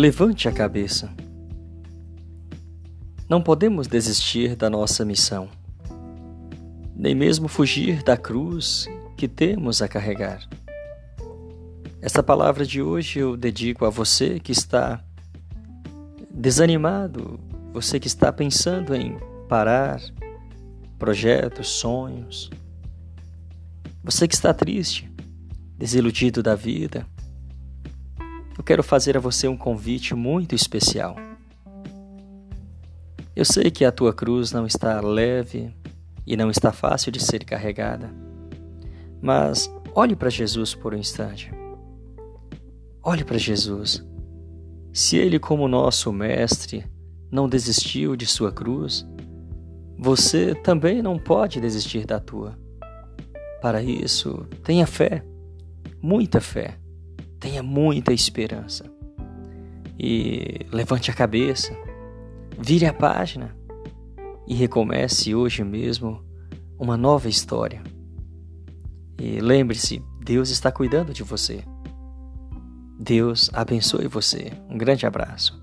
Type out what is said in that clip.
Levante a cabeça. Não podemos desistir da nossa missão, nem mesmo fugir da cruz que temos a carregar. Essa palavra de hoje eu dedico a você que está desanimado, você que está pensando em parar projetos, sonhos, você que está triste, desiludido da vida. Eu quero fazer a você um convite muito especial. Eu sei que a tua cruz não está leve e não está fácil de ser carregada, mas olhe para Jesus por um instante. Olhe para Jesus. Se ele, como nosso mestre, não desistiu de sua cruz, você também não pode desistir da tua. Para isso, tenha fé, muita fé, tenha muita esperança. E levante a cabeça Vire a página e recomece hoje mesmo uma nova história. E lembre-se, Deus está cuidando de você. Deus abençoe você. Um grande abraço.